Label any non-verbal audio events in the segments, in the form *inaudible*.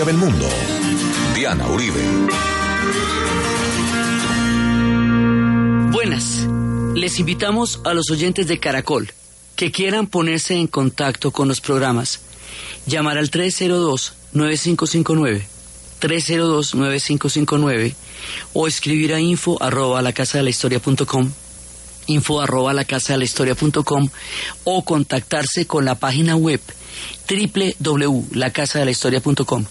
historia del mundo. Diana Uribe. Buenas. Les invitamos a los oyentes de Caracol que quieran ponerse en contacto con los programas. Llamar al 302-9559. 302-9559 o escribir a info arroba la casa de la historia punto com info arroba la casa de la historia punto com o contactarse con la página web www.lacasadelahistoria.com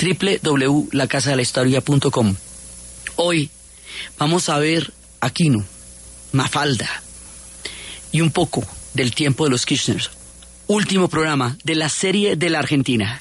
www.lacasadelahistoria.com Hoy vamos a ver Aquino, Mafalda y un poco del tiempo de los Kirchners. Último programa de la serie de la Argentina.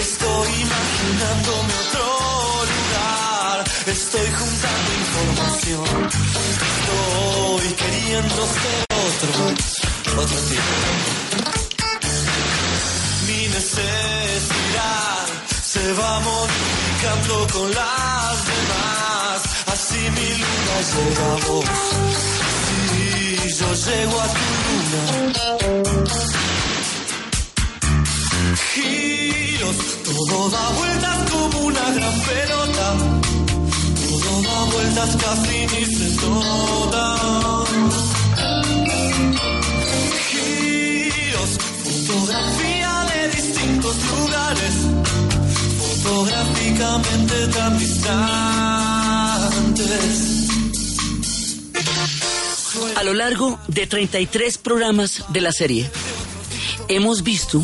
Estoy imaginándome otro lugar. Estoy juntando información. Estoy queriendo ser otro, Mi necesidad se va modificando con las demás. Así mi luna llega a vos. Si yo llego a tu luna. Giros, todo da vueltas como una gran pelota. Todo da vueltas casi ni se nota. A lo largo de 33 programas de la serie, hemos visto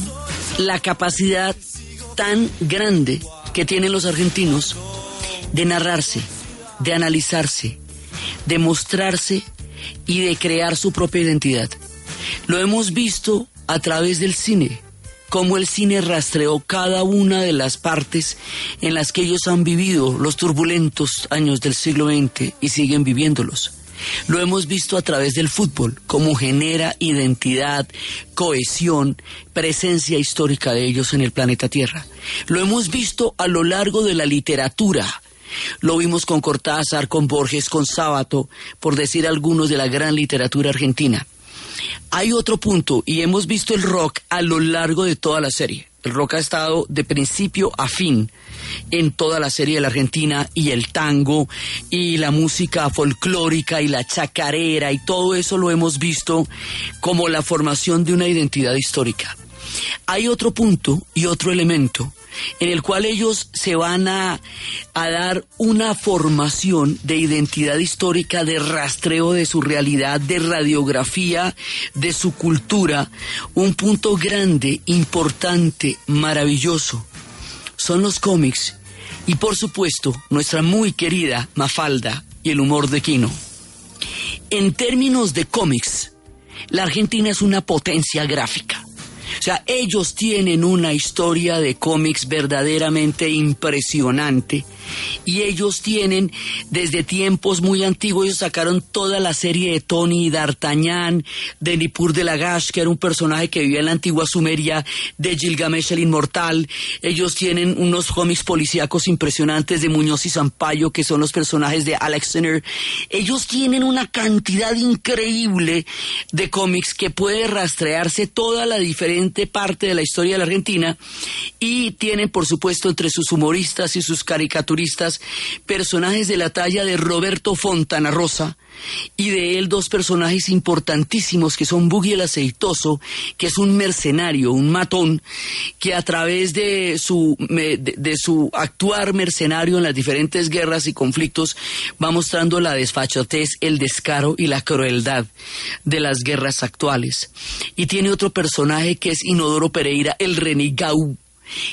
la capacidad tan grande que tienen los argentinos de narrarse, de analizarse, de mostrarse y de crear su propia identidad. Lo hemos visto a través del cine, cómo el cine rastreó cada una de las partes en las que ellos han vivido los turbulentos años del siglo XX y siguen viviéndolos. Lo hemos visto a través del fútbol, cómo genera identidad, cohesión, presencia histórica de ellos en el planeta Tierra. Lo hemos visto a lo largo de la literatura. Lo vimos con Cortázar, con Borges, con Sábato, por decir algunos de la gran literatura argentina. Hay otro punto, y hemos visto el rock a lo largo de toda la serie. El rock ha estado de principio a fin en toda la serie de la Argentina y el tango y la música folclórica y la chacarera y todo eso lo hemos visto como la formación de una identidad histórica. Hay otro punto y otro elemento en el cual ellos se van a, dar una formación de identidad histórica, de rastreo de su realidad, de radiografía de su cultura, un punto grande, importante, maravilloso. Son los cómics y por supuesto nuestra muy querida Mafalda y el humor de Quino. En términos de cómics, la Argentina es una potencia gráfica. O sea, ellos tienen una historia de cómics verdaderamente impresionante y ellos tienen desde tiempos muy antiguos, ellos sacaron toda la serie de Tony D'Artagnan, de Nippur de Lagash, que era un personaje que vivía en la antigua Sumeria, de Gilgamesh el Inmortal, ellos tienen unos cómics policíacos impresionantes de Muñoz y Zampayo, que son los personajes de Alex Sinner, ellos tienen una cantidad increíble de cómics que puede rastrearse toda la diferente parte de la historia de la Argentina y tienen por supuesto entre sus humoristas y sus caricaturas personajes de la talla de Roberto Fontana Rosa y de él dos personajes importantísimos que son Buggy el Aceitoso, que es un mercenario, un matón, que a través de su, de, su actuar mercenario en las diferentes guerras y conflictos va mostrando la desfachatez, el descaro y la crueldad de las guerras actuales. Y tiene otro personaje que es Inodoro Pereira, el renegado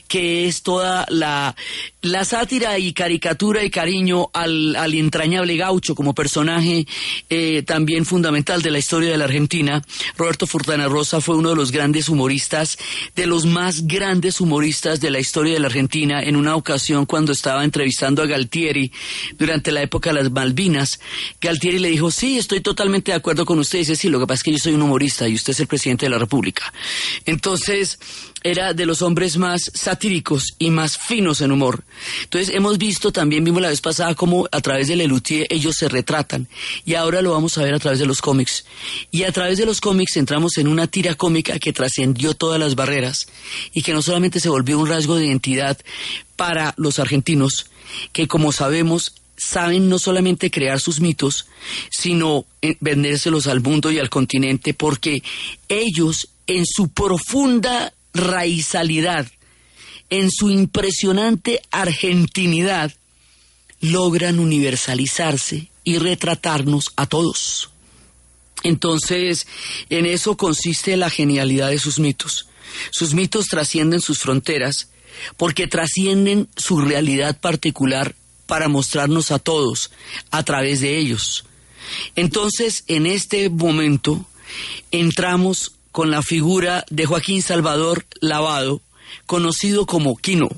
que es toda la la sátira y caricatura y cariño al, al entrañable gaucho como personaje eh, también fundamental de la historia de la Argentina, Roberto Fortana Rosa fue uno de los grandes humoristas, de los más grandes humoristas de la historia de la Argentina. En una ocasión, cuando estaba entrevistando a Galtieri durante la época de las Malvinas, Galtieri le dijo, sí, estoy totalmente de acuerdo con usted. dice, sí, lo que pasa es que yo soy un humorista y usted es el presidente de la República. Entonces, era de los hombres más satíricos y más finos en humor. Entonces hemos visto, también vimos la vez pasada cómo a través de Lelutier ellos se retratan y ahora lo vamos a ver a través de los cómics. Y a través de los cómics entramos en una tira cómica que trascendió todas las barreras y que no solamente se volvió un rasgo de identidad para los argentinos, que como sabemos saben no solamente crear sus mitos, sino eh, vendérselos al mundo y al continente, porque ellos en su profunda raizalidad, en su impresionante argentinidad, logran universalizarse y retratarnos a todos. Entonces, en eso consiste la genialidad de sus mitos. Sus mitos trascienden sus fronteras porque trascienden su realidad particular para mostrarnos a todos a través de ellos. Entonces, en este momento, entramos con la figura de Joaquín Salvador Lavado, conocido como Quino.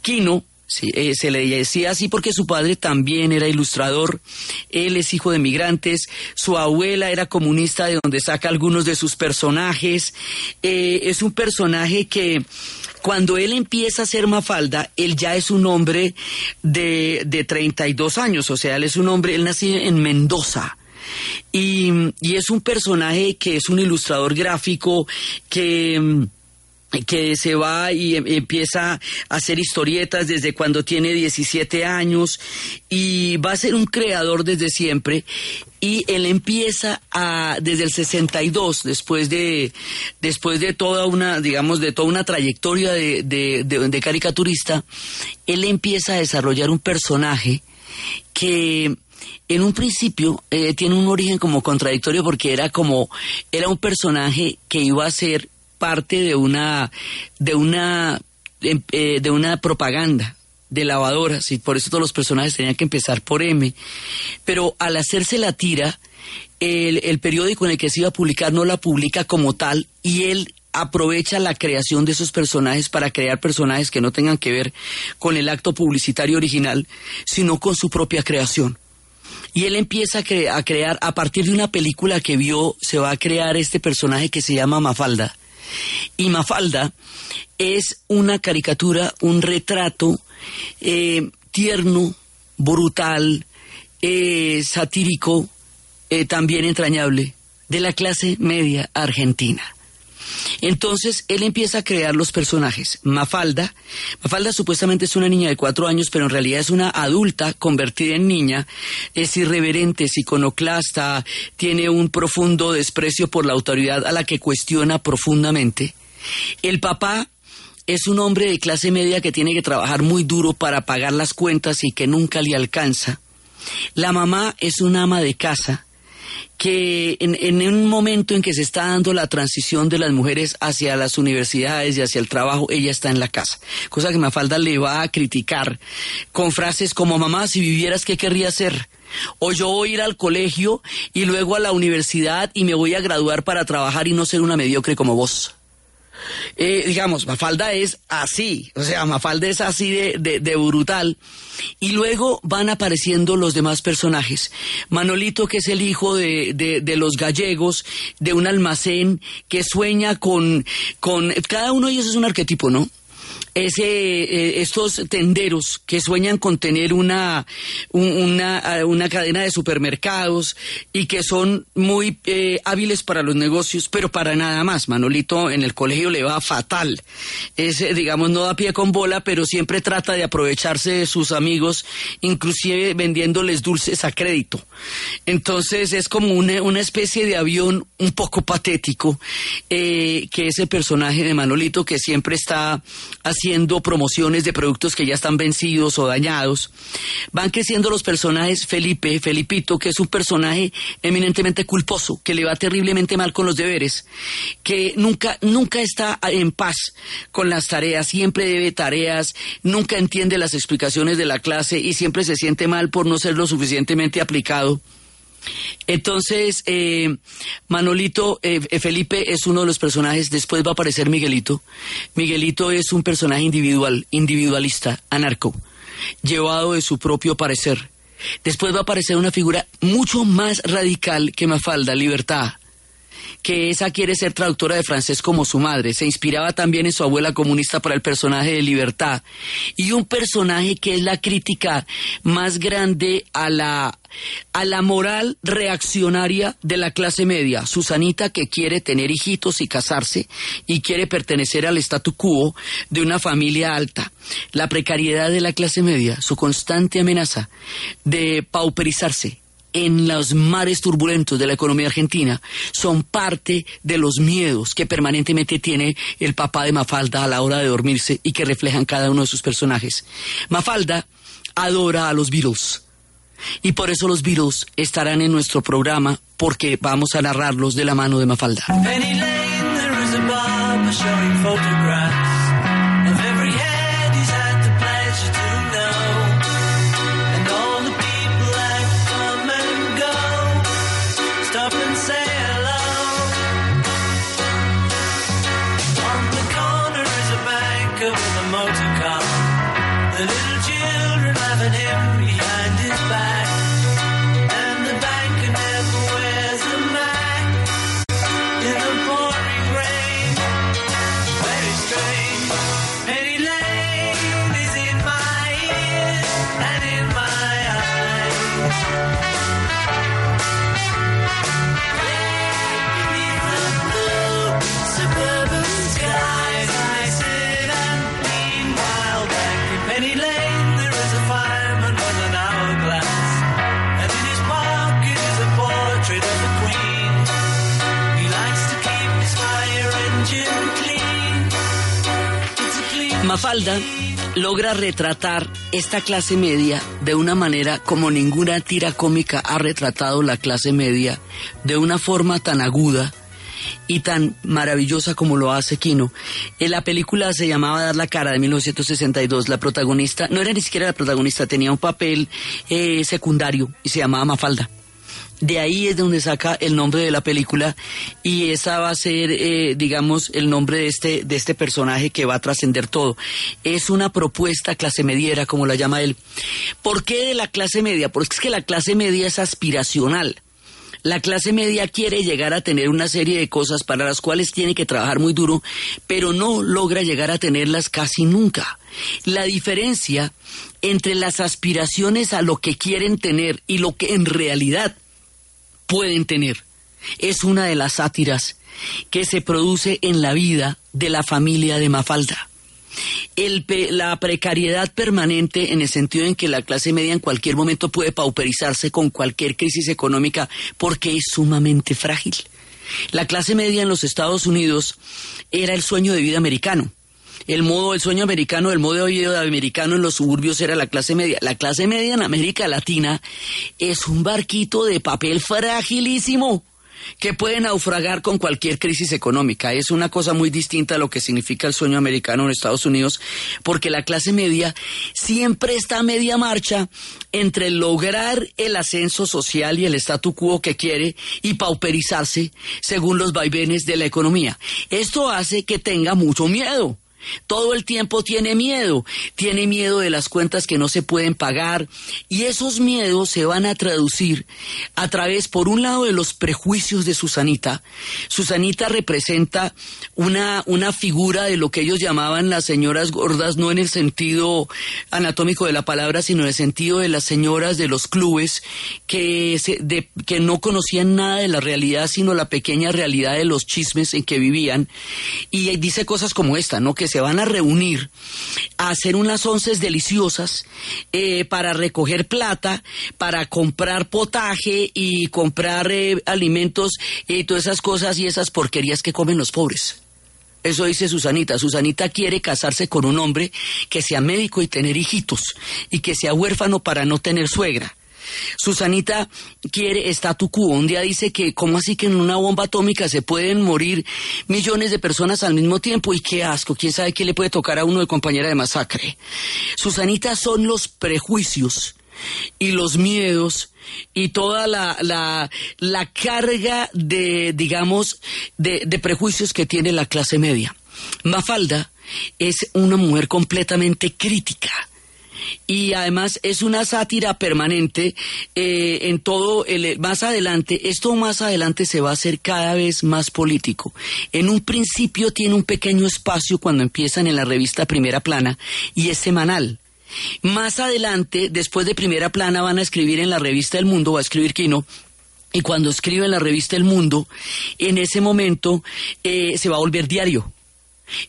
Quino eh, se le decía así porque su padre también era ilustrador, él es hijo de migrantes, su abuela era comunista de donde saca algunos de sus personajes, eh, es un personaje que cuando él empieza a ser Mafalda, él ya es un hombre de, de 32 años, o sea, él es un hombre, él nació en Mendoza, y, es un personaje que es un ilustrador gráfico que que se va y em, empieza a hacer historietas desde cuando tiene 17 años y va a ser un creador desde siempre. Y él empieza a desde el 62 después de después de toda una digamos de toda una trayectoria de, de caricaturista él empieza a desarrollar un personaje que en un principio eh, tiene un origen como contradictorio porque era como era un personaje que iba a ser parte de una de una em, eh, de una propaganda de lavadoras y por eso todos los personajes tenían que empezar por M pero al hacerse la tira el, el periódico en el que se iba a publicar no la publica como tal y él aprovecha la creación de esos personajes para crear personajes que no tengan que ver con el acto publicitario original, sino con su propia creación. Y él empieza a, crear, a partir de una película que vio, se va a crear este personaje que se llama Mafalda. Y Mafalda es una caricatura, un retrato eh, tierno, brutal, eh, satírico, eh, también entrañable, de la clase media argentina. Entonces él empieza a crear los personajes. Mafalda, Mafalda supuestamente es una niña de cuatro años, pero en realidad es una adulta convertida en niña, es irreverente, es iconoclasta, tiene un profundo desprecio por la autoridad a la que cuestiona profundamente. El papá es un hombre de clase media que tiene que trabajar muy duro para pagar las cuentas y que nunca le alcanza. La mamá es una ama de casa que en, un momento en que se está dando la transición de las mujeres hacia las universidades y hacia el trabajo, ella está en la casa. Cosa que Mafalda le va a criticar con frases como, mamá, si vivieras, ¿qué querría hacer? O yo voy a ir al colegio y luego a la universidad y me voy a graduar para trabajar y no ser una mediocre como vos. Eh, digamos, Mafalda es así, o sea, Mafalda es así de, de, brutal. Y luego van apareciendo los demás personajes. Manolito, que es el hijo de, de, los gallegos, de un almacén, que sueña con, con... Cada uno de ellos es un arquetipo, ¿no? Ese, eh, estos tenderos que sueñan con tener una, una, una, cadena de supermercados y que son muy eh, hábiles para los negocios, pero para nada más. Manolito en el colegio le va fatal. Es, eh, digamos, no da pie con bola, pero siempre trata de aprovecharse de sus amigos, inclusive vendiéndoles dulces a crédito. Entonces es como una, una especie de avión un poco patético, que ese personaje de Manolito que siempre está haciendo haciendo promociones de productos que ya están vencidos o dañados. Van creciendo los personajes Felipe, Felipito, que es un personaje eminentemente culposo, que le va terriblemente mal con los deberes, que nunca, nunca está en paz con las tareas, siempre debe tareas, nunca entiende las explicaciones de la clase y siempre se siente mal por no ser lo suficientemente aplicado. Entonces, eh, Manolito, eh, eh, Felipe es uno de los personajes, después va a aparecer Miguelito. Miguelito es un personaje individual, individualista, anarco, llevado de su propio parecer. Después va a aparecer una figura mucho más radical que Mafalda, Libertad, que esa quiere ser traductora de francés como su madre. Se inspiraba también en su abuela comunista para el personaje de Libertad. Y un personaje que es la crítica más grande a la a la moral reaccionaria de la clase media, Susanita que quiere tener hijitos y casarse y quiere pertenecer al statu quo de una familia alta, la precariedad de la clase media, su constante amenaza de pauperizarse, en los mares turbulentos de la economía argentina son parte de los miedos que permanentemente tiene el papá de Mafalda a la hora de dormirse y que reflejan cada uno de sus personajes. Mafalda adora a los Beatles y por eso los Beatles estarán en nuestro programa porque vamos a narrarlos de la mano de Mafalda. Retratar esta clase media de una manera como ninguna tira cómica ha retratado la clase media, de una forma tan aguda y tan maravillosa como lo hace Kino. En la película se llamaba Dar la cara de 1962. La protagonista, no era ni siquiera la protagonista, tenía un papel eh, secundario y se llamaba Mafalda. De ahí es donde saca el nombre de la película y esa va a ser, eh, digamos, el nombre de este, de este personaje que va a trascender todo. Es una propuesta clase mediera, como la llama él. ¿Por qué de la clase media? Porque es que la clase media es aspiracional. La clase media quiere llegar a tener una serie de cosas para las cuales tiene que trabajar muy duro, pero no logra llegar a tenerlas casi nunca. La diferencia entre las aspiraciones a lo que quieren tener y lo que en realidad pueden tener. Es una de las sátiras que se produce en la vida de la familia de Mafalda. El, la precariedad permanente en el sentido en que la clase media en cualquier momento puede pauperizarse con cualquier crisis económica porque es sumamente frágil. La clase media en los Estados Unidos era el sueño de vida americano el modo, el sueño americano, el modo de vida americano en los suburbios era la clase media. La clase media en América Latina es un barquito de papel fragilísimo que puede naufragar con cualquier crisis económica. Es una cosa muy distinta a lo que significa el sueño americano en Estados Unidos, porque la clase media siempre está a media marcha entre lograr el ascenso social y el statu quo que quiere y pauperizarse según los vaivenes de la economía. Esto hace que tenga mucho miedo todo el tiempo tiene miedo, tiene miedo de las cuentas que no se pueden pagar y esos miedos se van a traducir a través, por un lado, de los prejuicios de Susanita. Susanita representa una, una figura de lo que ellos llamaban las señoras gordas, no en el sentido anatómico de la palabra, sino en el sentido de las señoras de los clubes que, que no conocían nada de la realidad, sino la pequeña realidad de los chismes en que vivían. Y dice cosas como esta, ¿no? Que se van a reunir a hacer unas onces deliciosas eh, para recoger plata, para comprar potaje y comprar eh, alimentos y todas esas cosas y esas porquerías que comen los pobres. Eso dice Susanita. Susanita quiere casarse con un hombre que sea médico y tener hijitos y que sea huérfano para no tener suegra. Susanita quiere statu quo. Un día dice que, ¿cómo así que en una bomba atómica se pueden morir millones de personas al mismo tiempo? Y qué asco, quién sabe qué le puede tocar a uno de compañera de masacre. Susanita son los prejuicios y los miedos y toda la, la, carga de, digamos, de prejuicios que tiene la clase media. Mafalda es una mujer completamente crítica y además es una sátira permanente eh, en todo el más adelante esto más adelante se va a hacer cada vez más político en un principio tiene un pequeño espacio cuando empiezan en la revista Primera Plana y es semanal más adelante, después de primera plana, van a escribir en la revista El Mundo, va a escribir Quino, y cuando escribe en la revista El Mundo, en ese momento eh, se va a volver diario.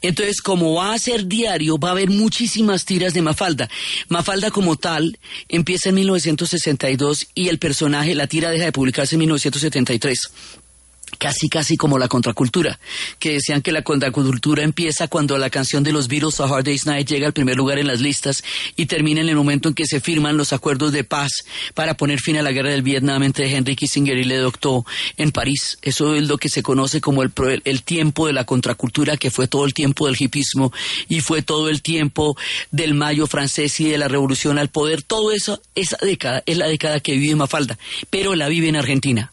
Entonces, como va a ser diario, va a haber muchísimas tiras de Mafalda. Mafalda como tal empieza en 1962 y el personaje, la tira deja de publicarse en 1973 casi casi como la contracultura, que decían que la contracultura empieza cuando la canción de los Beatles A Hard Day's Night llega al primer lugar en las listas y termina en el momento en que se firman los acuerdos de paz para poner fin a la guerra del Vietnam entre Henry Kissinger y Le Doctor en París. Eso es lo que se conoce como el, el tiempo de la contracultura, que fue todo el tiempo del hipismo y fue todo el tiempo del mayo francés y de la revolución al poder. Todo eso, esa década es la década que vive Mafalda, pero la vive en Argentina.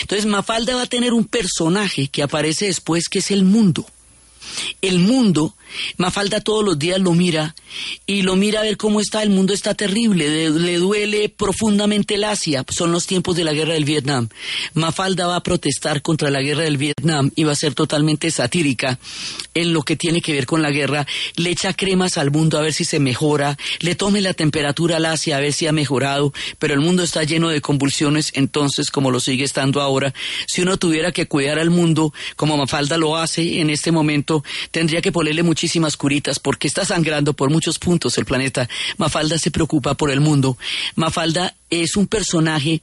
Entonces Mafalda va a tener un personaje que aparece después que es el mundo. El mundo Mafalda todos los días lo mira y lo mira a ver cómo está, el mundo está terrible, le, duele profundamente el Asia, son los tiempos de la guerra del Vietnam. Mafalda va a protestar contra la guerra del Vietnam y va a ser totalmente satírica en lo que tiene que ver con la guerra, le echa cremas al mundo a ver si se mejora, le tome la temperatura al Asia a ver si ha mejorado, pero el mundo está lleno de convulsiones, entonces como lo sigue estando ahora, si uno tuviera que cuidar al mundo como Mafalda lo hace en este momento, tendría que ponerle muchísimas curitas porque está sangrando por muchos puntos el planeta. Mafalda se preocupa por el mundo. Mafalda es un personaje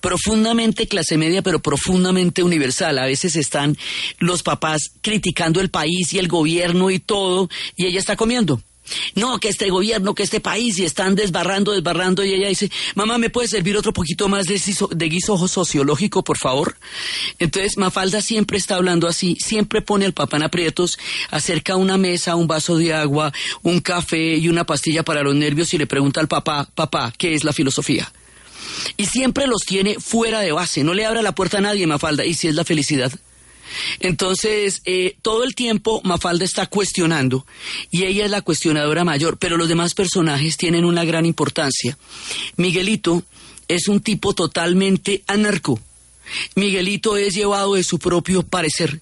profundamente clase media, pero profundamente universal. A veces están los papás criticando el país y el gobierno y todo, y ella está comiendo. No, que este gobierno, que este país, y están desbarrando, desbarrando, y ella dice, mamá, ¿me puede servir otro poquito más de, de guiso sociológico, por favor? Entonces, Mafalda siempre está hablando así, siempre pone al papá en aprietos, acerca una mesa, un vaso de agua, un café y una pastilla para los nervios y le pregunta al papá, papá, ¿qué es la filosofía? Y siempre los tiene fuera de base, no le abra la puerta a nadie, Mafalda, ¿y si es la felicidad? Entonces, eh, todo el tiempo Mafalda está cuestionando y ella es la cuestionadora mayor, pero los demás personajes tienen una gran importancia. Miguelito es un tipo totalmente anarco. Miguelito es llevado de su propio parecer.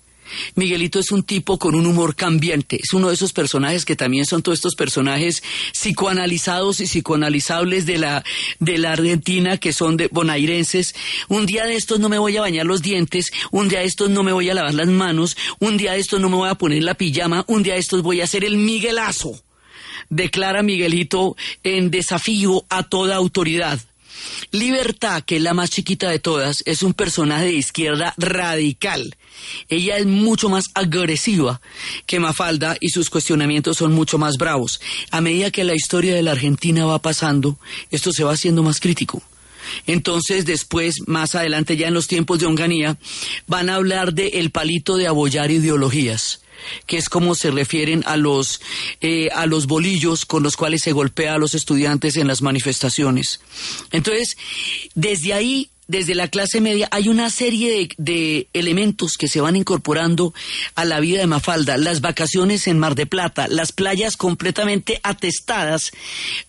Miguelito es un tipo con un humor cambiante, es uno de esos personajes que también son todos estos personajes psicoanalizados y psicoanalizables de la, de la Argentina que son de bonairenses. Un día de estos no me voy a bañar los dientes, un día de estos no me voy a lavar las manos, un día de estos no me voy a poner la pijama, un día de estos voy a hacer el Miguelazo. Declara Miguelito en desafío a toda autoridad. Libertad, que es la más chiquita de todas, es un personaje de izquierda radical. Ella es mucho más agresiva que Mafalda y sus cuestionamientos son mucho más bravos. A medida que la historia de la Argentina va pasando, esto se va haciendo más crítico. Entonces, después, más adelante, ya en los tiempos de Onganía, van a hablar de el palito de abollar ideologías que es como se refieren a los, eh, a los bolillos con los cuales se golpea a los estudiantes en las manifestaciones. Entonces, desde ahí desde la clase media hay una serie de, elementos que se van incorporando a la vida de Mafalda, las vacaciones en Mar de Plata, las playas completamente atestadas,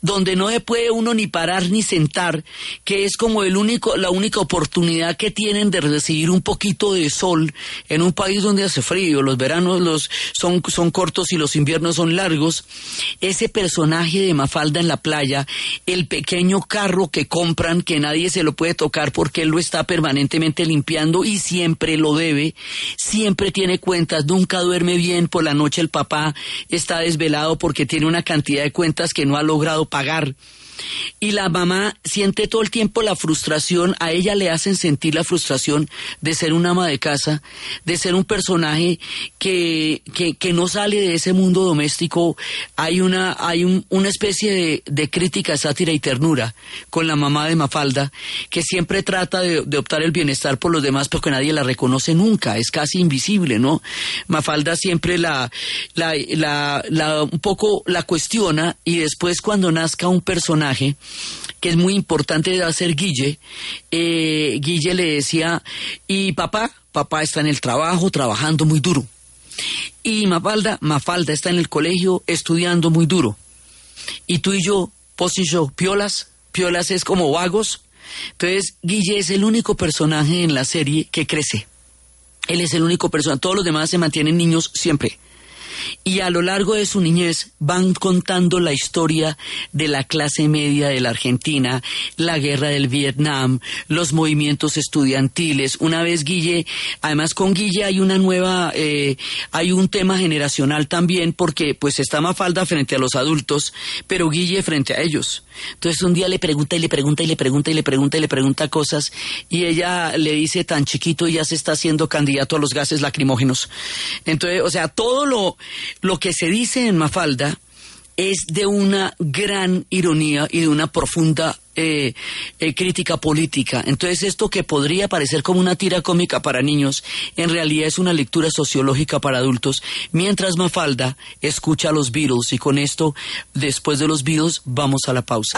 donde no se puede uno ni parar ni sentar, que es como el único, la única oportunidad que tienen de recibir un poquito de sol en un país donde hace frío, los veranos los, son, son cortos y los inviernos son largos. Ese personaje de Mafalda en la playa, el pequeño carro que compran que nadie se lo puede tocar por porque él lo está permanentemente limpiando y siempre lo debe, siempre tiene cuentas, nunca duerme bien, por la noche el papá está desvelado porque tiene una cantidad de cuentas que no ha logrado pagar. Y la mamá siente todo el tiempo la frustración, a ella le hacen sentir la frustración de ser una ama de casa, de ser un personaje que, que, que no sale de ese mundo doméstico. Hay una, hay un, una especie de, crítica, sátira y ternura con la mamá de Mafalda, que siempre trata de, optar el bienestar por los demás, porque nadie la reconoce nunca, es casi invisible, ¿no? Mafalda siempre la, la, la un poco la cuestiona y después cuando nazca un personaje, que es muy importante de hacer Guille, eh, Guille le decía, y papá, papá está en el trabajo, trabajando muy duro. Y Mafalda, Mafalda está en el colegio estudiando muy duro. Y tú y yo, Pos y yo, piolas, piolas es como vagos. Entonces, Guille es el único personaje en la serie que crece. Él es el único personaje, todos los demás se mantienen niños siempre y a lo largo de su niñez van contando la historia de la clase media de la Argentina, la guerra del Vietnam, los movimientos estudiantiles. Una vez Guille, además con Guille hay una nueva, eh, hay un tema generacional también porque pues está Mafalda frente a los adultos, pero Guille frente a ellos. Entonces un día le pregunta y le pregunta y le pregunta y le pregunta y le pregunta cosas y ella le dice tan chiquito y ya se está haciendo candidato a los gases lacrimógenos. Entonces, o sea, todo lo, lo que se dice en Mafalda es de una gran ironía y de una profunda eh, eh, crítica política. Entonces esto que podría parecer como una tira cómica para niños, en realidad es una lectura sociológica para adultos, mientras Mafalda escucha a los Beatles y con esto, después de los Beatles, vamos a la pausa.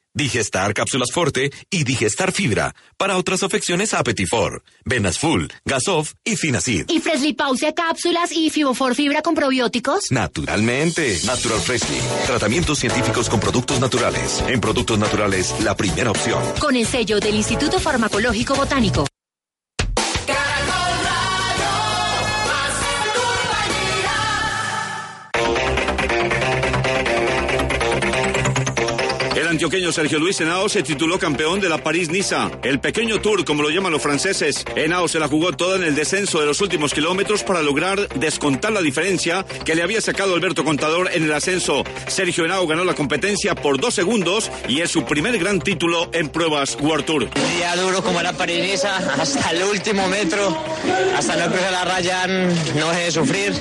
Digestar Cápsulas Forte y Digestar Fibra. Para otras afecciones, Apetifor, Venas Full, Gasof y Finacid. ¿Y Freshly Pause Cápsulas y Fibofor Fibra con probióticos? Naturalmente. Natural Freshly. Tratamientos científicos con productos naturales. En productos naturales, la primera opción. Con el sello del Instituto Farmacológico Botánico. Antioqueño Sergio Luis Henao se tituló campeón de la París-Niza, el pequeño tour, como lo llaman los franceses. Henao se la jugó toda en el descenso de los últimos kilómetros para lograr descontar la diferencia que le había sacado Alberto Contador en el ascenso. Sergio Henao ganó la competencia por dos segundos y es su primer gran título en pruebas World Tour. Día duro como la París-Niza, hasta el último metro, hasta no cruzar la raya, no dejé de sufrir,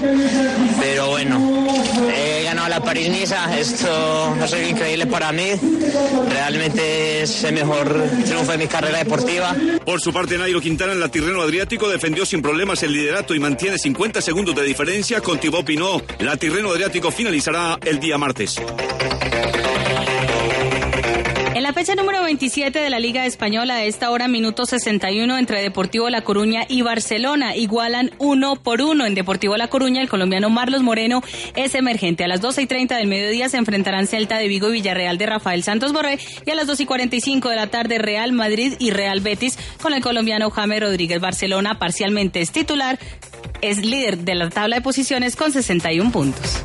pero bueno, he ganado la París-Niza, esto no sé, increíble para mí Realmente es el mejor triunfo de mi carrera deportiva. Por su parte, Nairo Quintana en la Tirreno Adriático defendió sin problemas el liderato y mantiene 50 segundos de diferencia con Thibaut Pinot. La Tirreno Adriático finalizará el día martes. La fecha número 27 de la Liga Española, a esta hora, minuto 61, entre Deportivo La Coruña y Barcelona, igualan uno por uno. En Deportivo La Coruña, el colombiano Marlos Moreno es emergente. A las 12 y 30 del mediodía se enfrentarán Celta de Vigo y Villarreal de Rafael Santos Borré, y a las 2 y 45 de la tarde, Real Madrid y Real Betis con el colombiano Jaime Rodríguez. Barcelona parcialmente es titular, es líder de la tabla de posiciones con 61 puntos.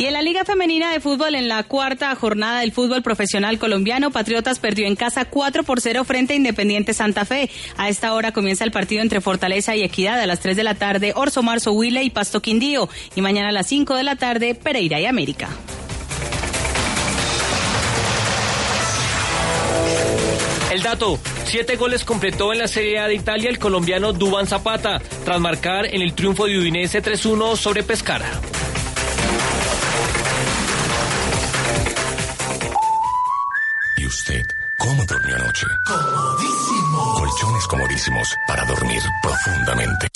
Y en la Liga Femenina de Fútbol, en la cuarta jornada del fútbol profesional colombiano, Patriotas perdió en casa 4 por 0 frente a Independiente Santa Fe. A esta hora comienza el partido entre Fortaleza y Equidad a las 3 de la tarde, Orso Marzo Huile y Pasto Quindío. Y mañana a las 5 de la tarde, Pereira y América. El dato, siete goles completó en la Serie A de Italia el colombiano Duban Zapata, tras marcar en el triunfo de Udinese 3-1 sobre Pescara. Usted cómo durmió anoche? Comodísimo. Colchones comodísimos para dormir profundamente.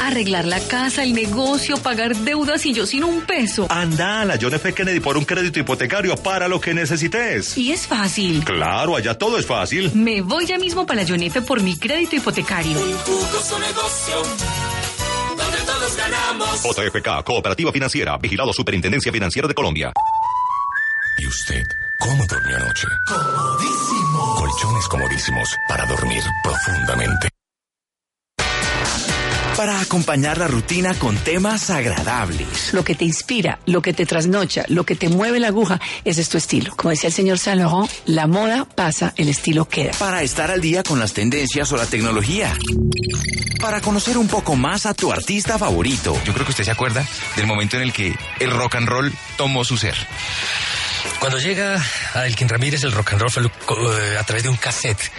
Arreglar la casa, el negocio, pagar deudas y yo sin un peso. Anda a la John F. Kennedy por un crédito hipotecario para lo que necesites. Y es fácil. Claro, allá todo es fácil. Me voy ya mismo para la John F. por mi crédito hipotecario. Un jugoso negocio donde todos ganamos. JFK, Cooperativa Financiera, Vigilado Superintendencia Financiera de Colombia. ¿Y usted cómo durmió anoche? Comodísimo. Colchones comodísimos para dormir profundamente. Para acompañar la rutina con temas agradables. Lo que te inspira, lo que te trasnocha, lo que te mueve la aguja, ese es tu estilo. Como decía el señor Saint Laurent, la moda pasa, el estilo queda. Para estar al día con las tendencias o la tecnología. Para conocer un poco más a tu artista favorito. Yo creo que usted se acuerda del momento en el que el rock and roll tomó su ser. Cuando llega a Elkin Ramírez, el rock and roll eh, a través de un cassette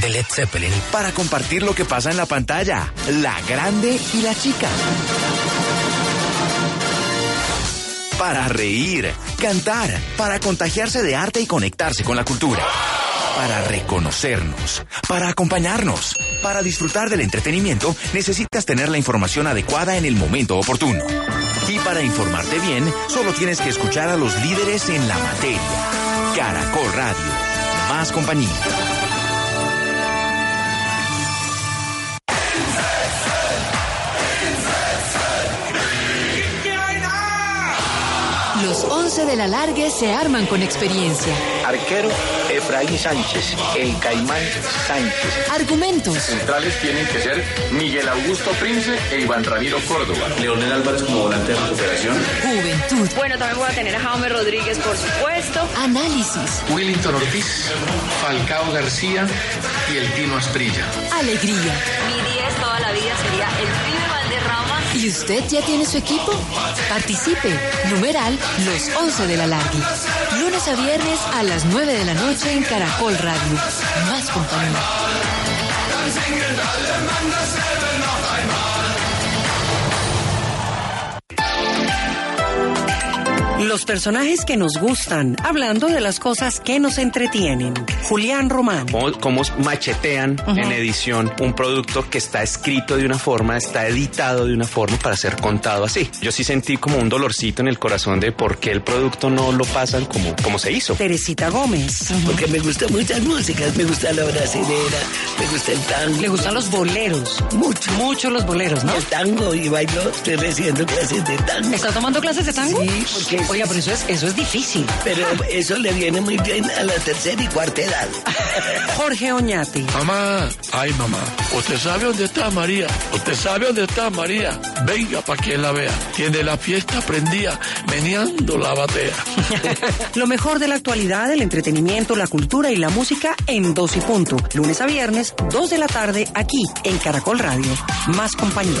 de Led Zeppelin. Para compartir lo que pasa en la pantalla, la grande y la chica. Para reír, cantar, para contagiarse de arte y conectarse con la cultura. Para reconocernos, para acompañarnos, para disfrutar del entretenimiento, necesitas tener la información adecuada en el momento oportuno. Y para informarte bien, solo tienes que escuchar a los líderes en la materia. Caracol Radio. Más compañía. Los 11 de la Largue se arman con experiencia. Arquero, Efraín Sánchez, el Caimán Sánchez. Argumentos. Centrales tienen que ser Miguel Augusto Prince e Iván Ramiro Córdoba. Leonel Álvarez como volante de recuperación. Juventud. Bueno, también voy a tener a Jaume Rodríguez, por supuesto. Análisis. Willington Ortiz, Falcao García y el Tino Asprilla. Alegría. Mi 10 toda la vida sería el pibe Valderrama. ¿Y usted ya tiene su equipo? Participe. Numeral Los 11 de la Largue. Lunes a viernes a las 9 de la noche en Caracol Radio. Más compañía. Los personajes que nos gustan, hablando de las cosas que nos entretienen. Julián Román. Cómo, cómo machetean Ujú. en edición un producto que está escrito de una forma, está editado de una forma para ser contado así. Yo sí sentí como un dolorcito en el corazón de por qué el producto no lo pasan como, como se hizo. Teresita Gómez. Porque me gustan muchas músicas, me gusta la brasilera, me gusta el tango. Le gustan los boleros. Mucho. Mucho los boleros, ¿no? El tango y bailo, estoy recibiendo clases de tango. ¿Está tomando clases de tango? Sí, porque... Oiga, pero eso es, eso es difícil. Pero eso le viene muy bien a la tercera y cuarta edad. Jorge Oñate. Mamá, ay mamá, ¿usted sabe dónde está María? ¿Usted sabe dónde está María? Venga para que la vea. Tiene la fiesta prendida, meneando la batea. *laughs* Lo mejor de la actualidad, el entretenimiento, la cultura y la música en dos y punto. Lunes a viernes, dos de la tarde, aquí en Caracol Radio. Más compañía.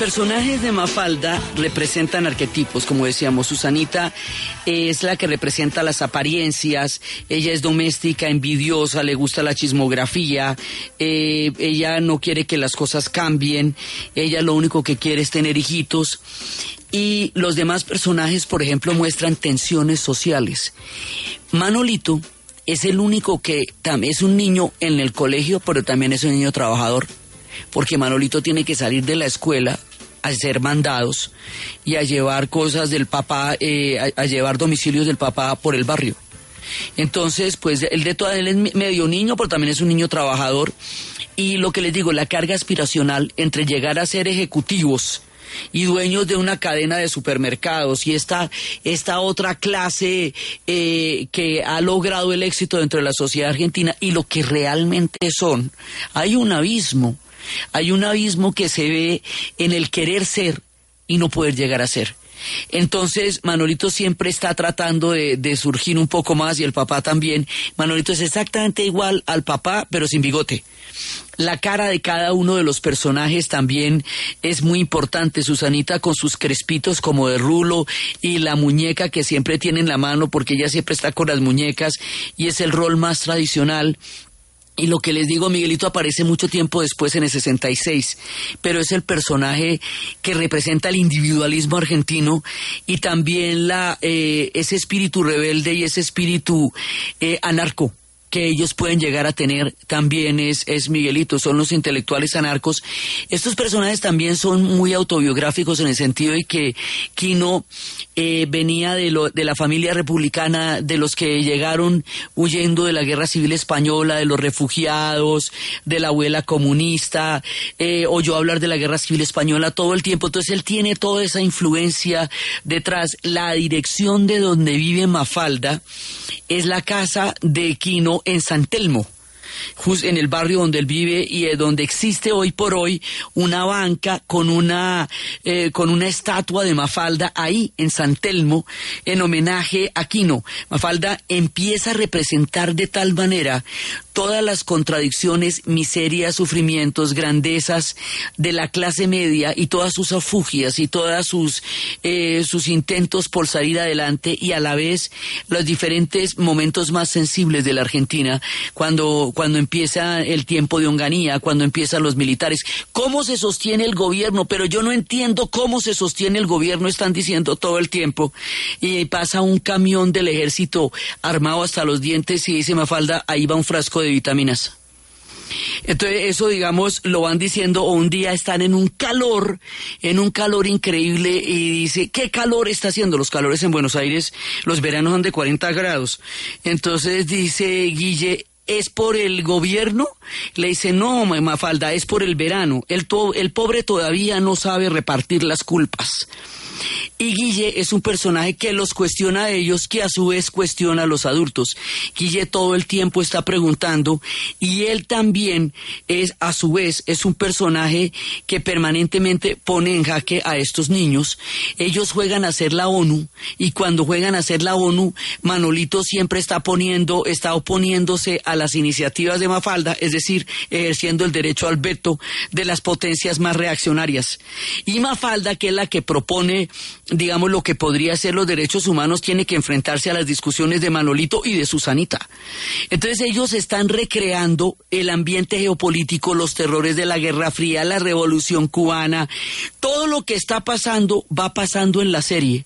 Personajes de Mafalda representan arquetipos, como decíamos, Susanita es la que representa las apariencias, ella es doméstica, envidiosa, le gusta la chismografía, eh, ella no quiere que las cosas cambien, ella lo único que quiere es tener hijitos. Y los demás personajes, por ejemplo, muestran tensiones sociales. Manolito es el único que es un niño en el colegio, pero también es un niño trabajador porque Manolito tiene que salir de la escuela a hacer mandados y a llevar cosas del papá, eh, a, llevar domicilios del papá por el barrio. Entonces, pues él de toda él es medio niño, pero también es un niño trabajador. Y lo que les digo, la carga aspiracional entre llegar a ser ejecutivos y dueños de una cadena de supermercados y esta, esta otra clase eh, que ha logrado el éxito dentro de la sociedad argentina y lo que realmente son, hay un abismo, hay un abismo que se ve en el querer ser y no poder llegar a ser. Entonces, Manolito siempre está tratando de, surgir un poco más y el papá también. Manolito es exactamente igual al papá, pero sin bigote. La cara de cada uno de los personajes también es muy importante. Susanita con sus crespitos como de rulo y la muñeca que siempre tiene en la mano porque ella siempre está con las muñecas y es el rol más tradicional y lo que les digo, Miguelito aparece mucho tiempo después en el 66, pero es el personaje que representa el individualismo argentino y también la, eh, ese espíritu rebelde y ese espíritu eh, anarco que ellos pueden llegar a tener también es, es Miguelito, son los intelectuales anarcos. Estos personajes también son muy autobiográficos en el sentido de que Quino eh, venía de, lo, de la familia republicana, de los que llegaron huyendo de la guerra civil española, de los refugiados, de la abuela comunista, eh, oyó hablar de la guerra civil española todo el tiempo. Entonces él tiene toda esa influencia detrás. La dirección de donde vive Mafalda es la casa de Quino en San Telmo en el barrio donde él vive y donde existe hoy por hoy una banca con una eh, con una estatua de Mafalda ahí en San Telmo en homenaje a Quino. Mafalda empieza a representar de tal manera todas las contradicciones, miserias, sufrimientos, grandezas de la clase media y todas sus afugias y todas sus, eh, sus intentos por salir adelante y a la vez los diferentes momentos más sensibles de la Argentina cuando, cuando empieza el tiempo de Onganía, cuando empiezan los militares. ¿Cómo se sostiene el gobierno? Pero yo no entiendo cómo se sostiene el gobierno, están diciendo todo el tiempo. Y pasa un camión del ejército armado hasta los dientes y dice Mafalda, ahí va un frasco de vitaminas. Entonces eso, digamos, lo van diciendo o un día están en un calor, en un calor increíble y dice, ¿qué calor está haciendo? Los calores en Buenos Aires, los veranos son de 40 grados. Entonces dice Guille, ¿Es por el gobierno? Le dice, no, Mafalda, es por el verano. El, pobre todavía no sabe repartir las culpas. Y Guille es un personaje que los cuestiona a ellos, que a su vez cuestiona a los adultos. Guille todo el tiempo está preguntando y él también es, a su vez, es un personaje que permanentemente pone en jaque a estos niños. Ellos juegan a ser la ONU y cuando juegan a ser la ONU, Manolito siempre está poniendo, está oponiéndose a las iniciativas de Mafalda, es decir, ejerciendo el derecho al veto de las potencias más reaccionarias. Y Mafalda, que es la que propone digamos, lo que podría ser los derechos humanos, tiene que enfrentarse a las discusiones de Manolito y de Susanita. Entonces ellos están recreando el ambiente geopolítico, los terrores de la Guerra Fría, la Revolución cubana, todo lo que está pasando va pasando en la serie.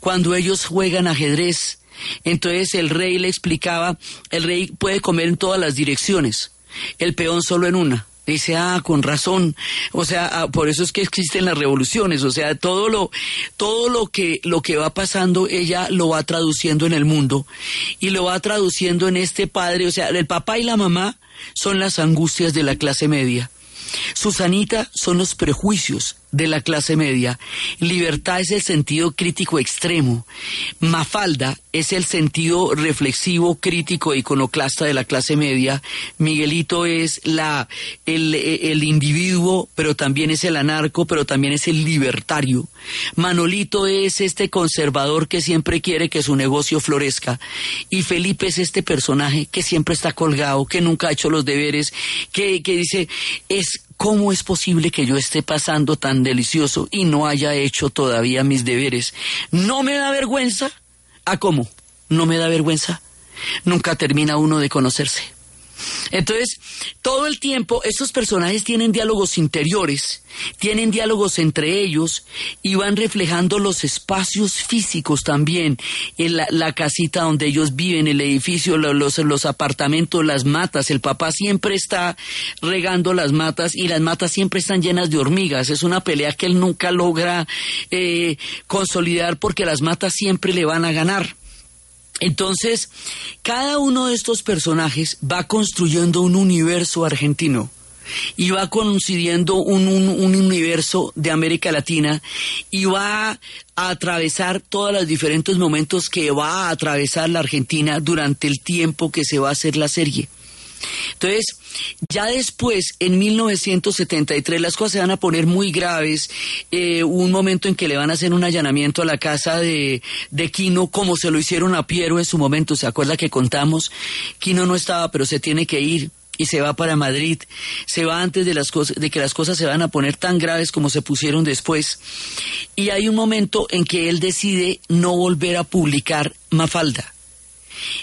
Cuando ellos juegan ajedrez, entonces el rey le explicaba, el rey puede comer en todas las direcciones, el peón solo en una. Dice, ah, con razón. O sea, ah, por eso es que existen las revoluciones. O sea, todo lo, todo lo que, lo que va pasando, ella lo va traduciendo en el mundo y lo va traduciendo en este padre. O sea, el papá y la mamá son las angustias de la clase media. Susanita son los prejuicios de la clase media. Libertad es el sentido crítico extremo. Mafalda es el sentido reflexivo, crítico e iconoclasta de la clase media. Miguelito es la, el, el individuo, pero también es el anarco, pero también es el libertario. Manolito es este conservador que siempre quiere que su negocio florezca. Y Felipe es este personaje que siempre está colgado, que nunca ha hecho los deberes, que, que dice, es ¿Cómo es posible que yo esté pasando tan delicioso y no haya hecho todavía mis deberes? ¿No me da vergüenza? ¿A cómo? ¿No me da vergüenza? Nunca termina uno de conocerse. Entonces, todo el tiempo estos personajes tienen diálogos interiores, tienen diálogos entre ellos y van reflejando los espacios físicos también, en la, la casita donde ellos viven, el edificio, lo- los, los apartamentos, las matas. El papá siempre está regando las matas y las matas siempre están llenas de hormigas. Es una pelea que él nunca logra eh, consolidar porque las matas siempre le van a ganar. Entonces, cada uno de estos personajes va construyendo un universo argentino y va coincidiendo un, un- un universo de América Latina y va a atravesar todos los diferentes momentos que va a atravesar la Argentina durante el tiempo que se va a hacer la serie. Entonces, ya después, en 1973, las cosas se van a poner muy graves. Eh, un momento en que le van a hacer un allanamiento a la casa de, de Quino, como se lo hicieron a Piero en su momento. ¿Se acuerda que contamos? Quino no estaba, pero se tiene que ir y se va para Madrid. Se va antes de, las cosas, de que las cosas se van a poner tan graves como se pusieron después. Y hay un momento en que él decide no volver a publicar Mafalda.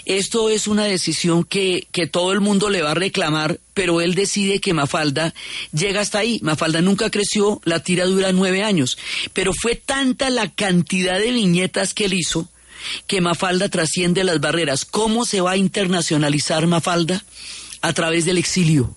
Esto es una decisión que, que todo el mundo le va a reclamar, pero él decide que Mafalda llega hasta ahí. Mafalda nunca creció, la tira dura nueve años, pero fue tanta la cantidad de viñetas que él hizo que Mafalda trasciende las barreras. ¿Cómo se va a internacionalizar Mafalda? A través del exilio.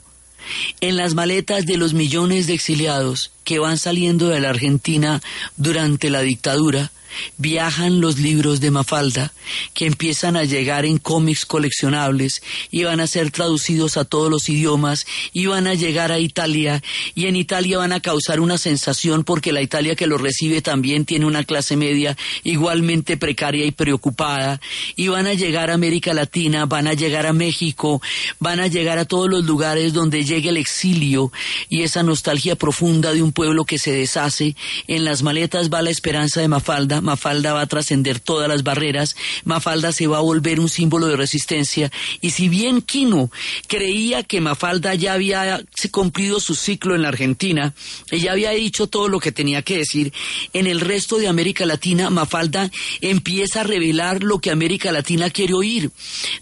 En las maletas de los millones de exiliados que van saliendo de la Argentina durante la dictadura, viajan los libros de Mafalda que empiezan a llegar en cómics coleccionables y van a ser traducidos a todos los idiomas y van a llegar a Italia. Y en Italia van a causar una sensación porque la Italia que los recibe también tiene una clase media igualmente precaria y preocupada. Y van a llegar a América Latina, van a llegar a México, van a llegar a todos los lugares donde llegue el exilio y esa nostalgia profunda de un pueblo que se deshace. En las maletas va la esperanza de Mafalda, Mafalda va a trascender todas las barreras, Mafalda se va a volver un símbolo de resistencia y si bien Quino creía que Mafalda ya había cumplido su ciclo en la Argentina, ella había dicho todo lo que tenía que decir, en el resto de América Latina Mafalda empieza a revelar lo que América Latina quiere oír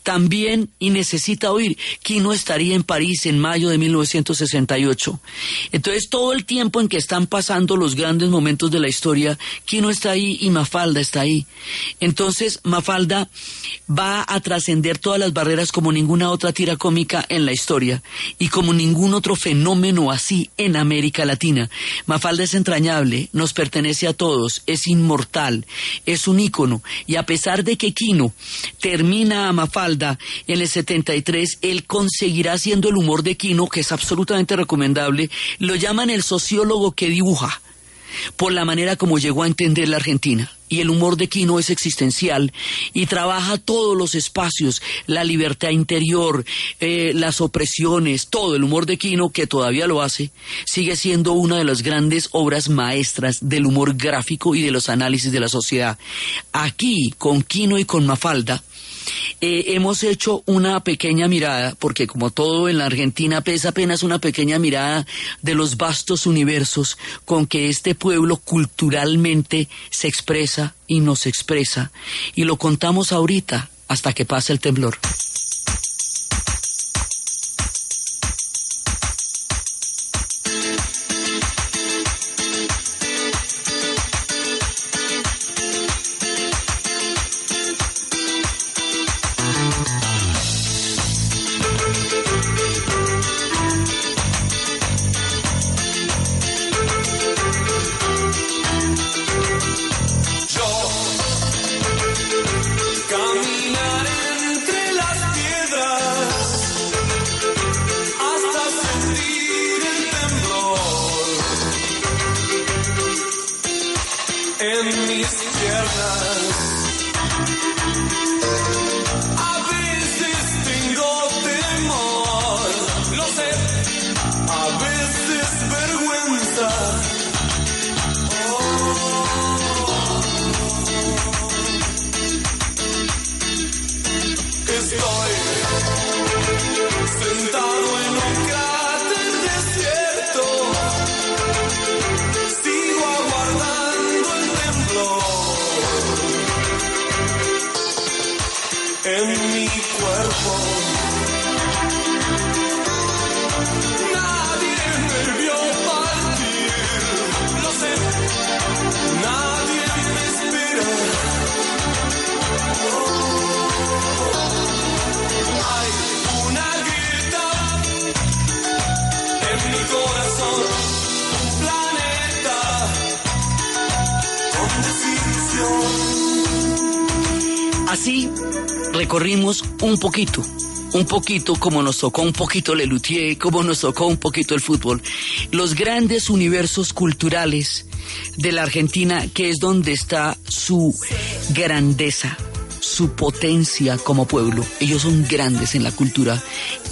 también y necesita oír. Quino estaría en París en mayo de 1968. Entonces todo el tiempo en que están pasando los grandes momentos de la historia, Quino está ahí y Mafalda está ahí. Entonces Mafalda va a trascender todas las barreras como ninguna otra tira cómica en la historia y como ningún otro fenómeno así en América Latina. Mafalda es entrañable, nos pertenece a todos, es inmortal, es un ícono y a pesar de que Quino termina a Mafalda en el 73, él conseguirá siendo el humor de Quino, que es absolutamente recomendable, lo llaman el sociólogo que dibuja por la manera como llegó a entender la Argentina. Y el humor de Quino es existencial y trabaja todos los espacios, la libertad interior, eh, las opresiones, todo el humor de Quino, que todavía lo hace, sigue siendo una de las grandes obras maestras del humor gráfico y de los análisis de la sociedad. Aquí, con Quino y con Mafalda, eh, hemos hecho una pequeña mirada, porque como todo en la Argentina es apenas una pequeña mirada de los vastos universos con que este pueblo culturalmente se expresa y nos expresa, y lo contamos ahorita hasta que pase el temblor. us. Recorrimos un poquito, un poquito como nos tocó un poquito Lelutier, como nos tocó un poquito el fútbol, los grandes universos culturales de la Argentina, que es donde está su grandeza, su potencia como pueblo. Ellos son grandes en la cultura,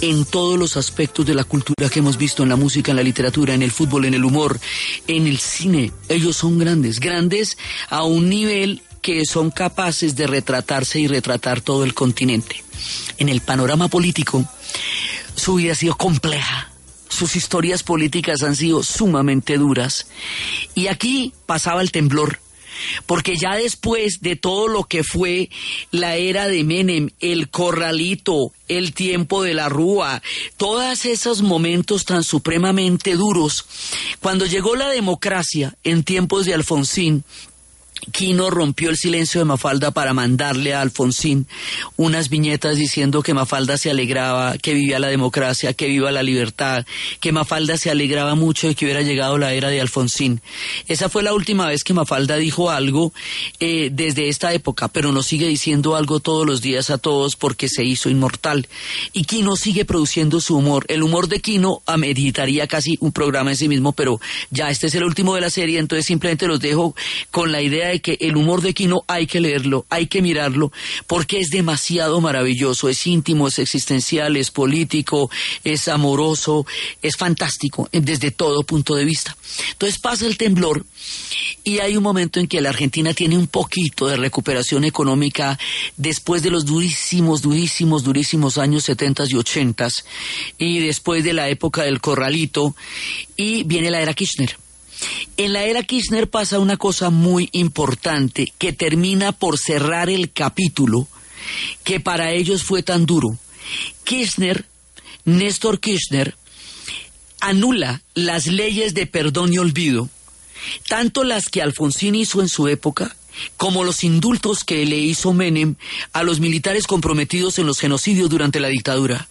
en todos los aspectos de la cultura que hemos visto en la música, en la literatura, en el fútbol, en el humor, en el cine. Ellos son grandes, grandes a un nivel que son capaces de retratarse y retratar todo el continente. En el panorama político, su vida ha sido compleja. Sus historias políticas han sido sumamente duras. Y aquí pasaba el temblor. Porque ya después de todo lo que fue la era de Menem, el corralito, el tiempo de la rúa, todos esos momentos tan supremamente duros, cuando llegó la democracia en tiempos de Alfonsín, Quino rompió el silencio de Mafalda para mandarle a Alfonsín unas viñetas diciendo que Mafalda se alegraba, que vivía la democracia, que viva la libertad, que Mafalda se alegraba mucho de que hubiera llegado la era de Alfonsín. Esa fue la última vez que Mafalda dijo algo eh, desde esta época, pero nos sigue diciendo algo todos los días a todos porque se hizo inmortal. Y Quino sigue produciendo su humor. El humor de Quino ameritaría casi un programa en sí mismo, pero ya este es el último de la serie, entonces simplemente los dejo con la idea de que el humor de Quino hay que leerlo, hay que mirarlo, porque es demasiado maravilloso, es íntimo, es existencial, es político, es amoroso, es fantástico desde todo punto de vista. Entonces pasa el temblor y hay un momento en que la Argentina tiene un poquito de recuperación económica después de los durísimos, durísimos, durísimos años 70 y 80 y después de la época del corralito y viene la era Kirchner. En la era Kirchner pasa una cosa muy importante que termina por cerrar el capítulo que para ellos fue tan duro. Kirchner, Néstor Kirchner, anula las leyes de perdón y olvido, tanto las que Alfonsín hizo en su época, como los indultos que le hizo Menem a los militares comprometidos en los genocidios durante la dictadura.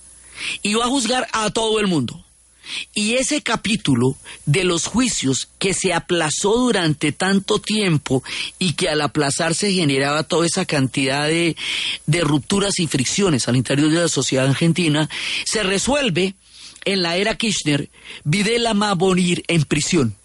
Y va a juzgar a todo el mundo. Y ese capítulo de los juicios que se aplazó durante tanto tiempo y que al aplazarse generaba toda esa cantidad de, de rupturas y fricciones al interior de la sociedad argentina, se resuelve en la era Kirchner, Videla va a morir en prisión.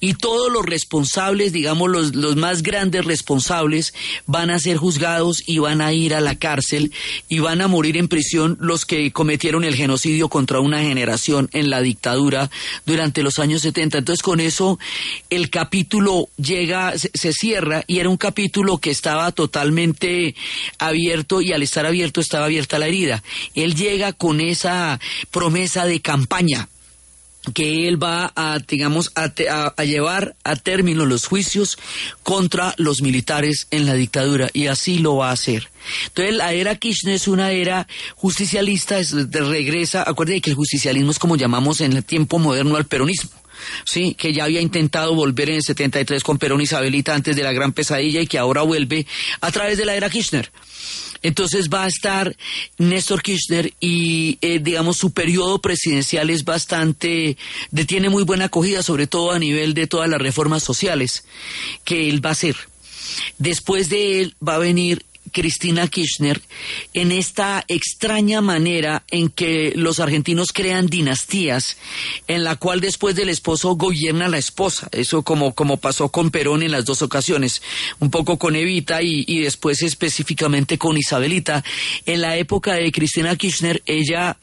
Y todos los responsables, digamos los, los más grandes responsables, van a ser juzgados y van a ir a la cárcel y van a morir en prisión los que cometieron el genocidio contra una generación en la dictadura durante los años 70. Entonces con eso el capítulo llega, se, se cierra y era un capítulo que estaba totalmente abierto y al estar abierto estaba abierta la herida. Él llega con esa promesa de campaña que él va a, digamos, a, te- a- llevar a término los juicios contra los militares en la dictadura y así lo va a hacer. Entonces la era Kirchner es una era justicialista, de regresa, acuérdense que el justicialismo es como llamamos en el tiempo moderno al peronismo. Sí, que ya había intentado volver en el 73 con Perón Isabelita antes de la gran pesadilla y que ahora vuelve a través de la era Kirchner. Entonces va a estar Néstor Kirchner y, eh, digamos, su periodo presidencial es bastante, de, tiene muy buena acogida, sobre todo a nivel de todas las reformas sociales que él va a hacer. Después de él va a venir Cristina Kirchner en esta extraña manera en que los argentinos crean dinastías, en la cual después del esposo gobierna la esposa. Eso como, como pasó con Perón en las dos ocasiones, un poco con Evita y, y después específicamente con Isabelita. En la época de Cristina Kirchner, ella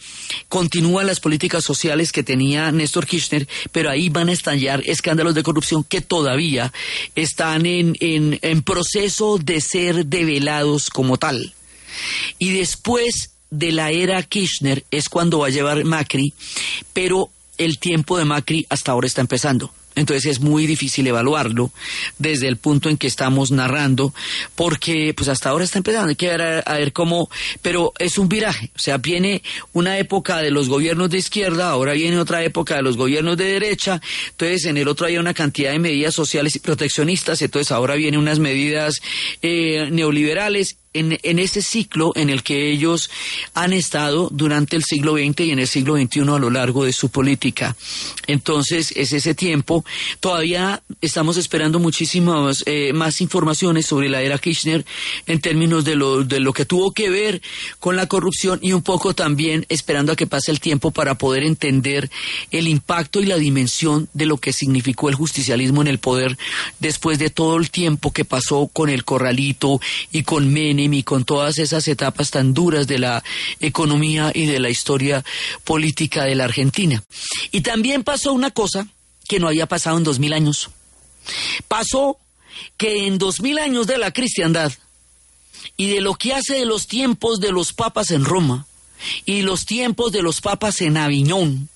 continúa las políticas sociales que tenía Néstor Kirchner, pero ahí van a estallar escándalos de corrupción que todavía están en, en, en proceso de ser develados como tal. Y después de la era Kirchner es cuando va a llevar Macri, pero el tiempo de Macri hasta ahora está empezando. Entonces es muy difícil evaluarlo desde el punto en que estamos narrando, porque pues hasta ahora está empezando, hay que ver a, ver cómo, pero es un viraje, o sea, viene una época de los gobiernos de izquierda, ahora viene otra época de los gobiernos de derecha, entonces en el otro hay una cantidad de medidas sociales y proteccionistas, entonces ahora vienen unas medidas eh, neoliberales en, en, ese ciclo en el que ellos han estado durante el siglo XX y en el siglo XXI a lo largo de su política. Entonces, es ese tiempo. Todavía estamos esperando muchísimas eh, más informaciones sobre la era Kirchner en términos de lo, de lo que tuvo que ver con la corrupción y un poco también esperando a que pase el tiempo para poder entender el impacto y la dimensión de lo que significó el justicialismo en el poder después de todo el tiempo que pasó con el corralito y con Menem y con todas esas etapas tan duras de la economía y de la historia política de la Argentina. Y también pasó una cosa que no había pasado en dos mil años. Pasó que en dos mil años de la cristiandad y de lo que hace de los tiempos de los papas en Roma y los tiempos de los papas en Aviñón,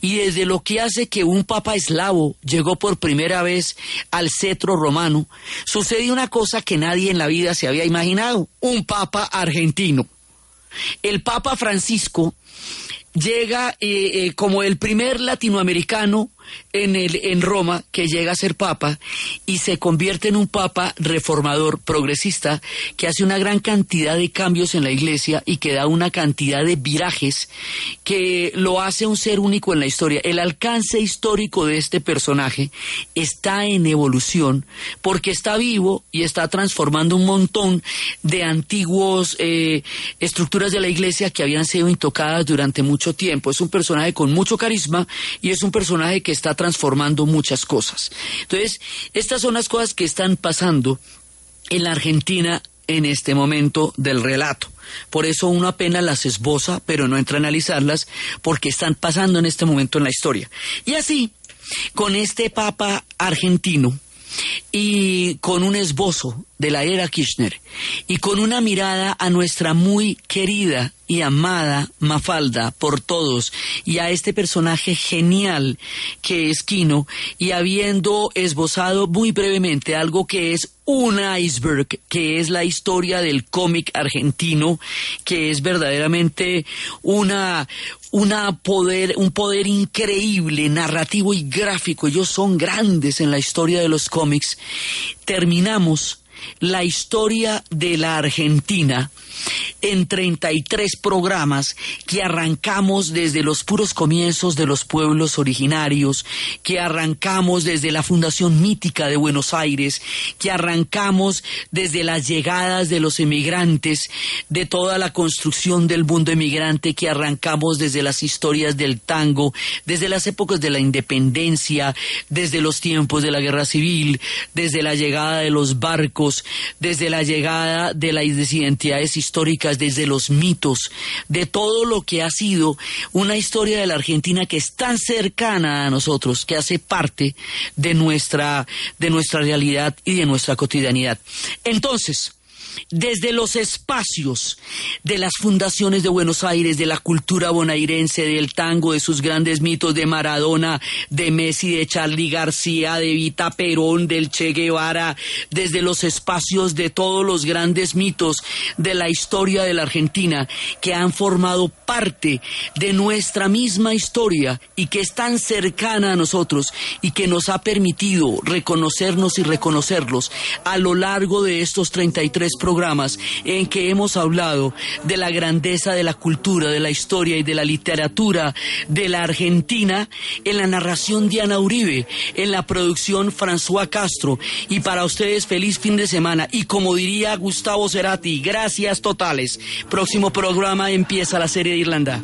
y desde lo que hace que un papa eslavo llegó por primera vez al cetro romano, sucedió una cosa que nadie en la vida se había imaginado, un papa argentino. El papa Francisco llega eh, eh, como el primer latinoamericano en, el, en Roma que llega a ser papa y se convierte en un papa reformador, progresista, que hace una gran cantidad de cambios en la iglesia y que da una cantidad de virajes que lo hace un ser único en la historia. El alcance histórico de este personaje está en evolución porque está vivo y está transformando un montón de antiguos eh, estructuras de la iglesia que habían sido intocadas durante mucho tiempo. Es un personaje con mucho carisma y es un personaje que está transformando muchas cosas. Entonces, estas son las cosas que están pasando en la Argentina en este momento del relato. Por eso uno apenas las esboza, pero no entra a analizarlas, porque están pasando en este momento en la historia. Y así, con este Papa argentino, y con un esbozo de la era Kirchner y con una mirada a nuestra muy querida y amada Mafalda por todos y a este personaje genial que es Kino y habiendo esbozado muy brevemente algo que es un iceberg, que es la historia del cómic argentino, que es verdaderamente una, una poder, un poder increíble, narrativo y gráfico. Ellos son grandes en la historia de los cómics. Terminamos la historia de la Argentina en 33 programas que arrancamos desde los puros comienzos de los pueblos originarios, que arrancamos desde la fundación mítica de Buenos Aires, que arrancamos desde las llegadas de los emigrantes, de toda la construcción del mundo emigrante, que arrancamos desde las historias del tango, desde las épocas de la independencia, desde los tiempos de la guerra civil, desde la llegada de los barcos, desde la llegada de las identidades históricas, desde los mitos, de todo lo que ha sido una historia de la Argentina que es tan cercana a nosotros, que hace parte de nuestra, de nuestra realidad y de nuestra cotidianidad. Entonces, desde los espacios de las fundaciones de Buenos Aires, de la cultura bonairense, del tango, de sus grandes mitos de Maradona, de Messi, de Charlie García, de Vita Perón, del Che Guevara, desde los espacios de todos los grandes mitos de la historia de la Argentina que han formado parte de nuestra misma historia y que es tan cercana a nosotros y que nos ha permitido reconocernos y reconocerlos a lo largo de estos 33 programas en que hemos hablado de la grandeza de la cultura, de la historia y de la literatura de la Argentina, en la narración Diana Uribe, en la producción François Castro. Y para ustedes, feliz fin de semana. Y como diría Gustavo Cerati, gracias totales. Próximo programa empieza la serie de Irlanda.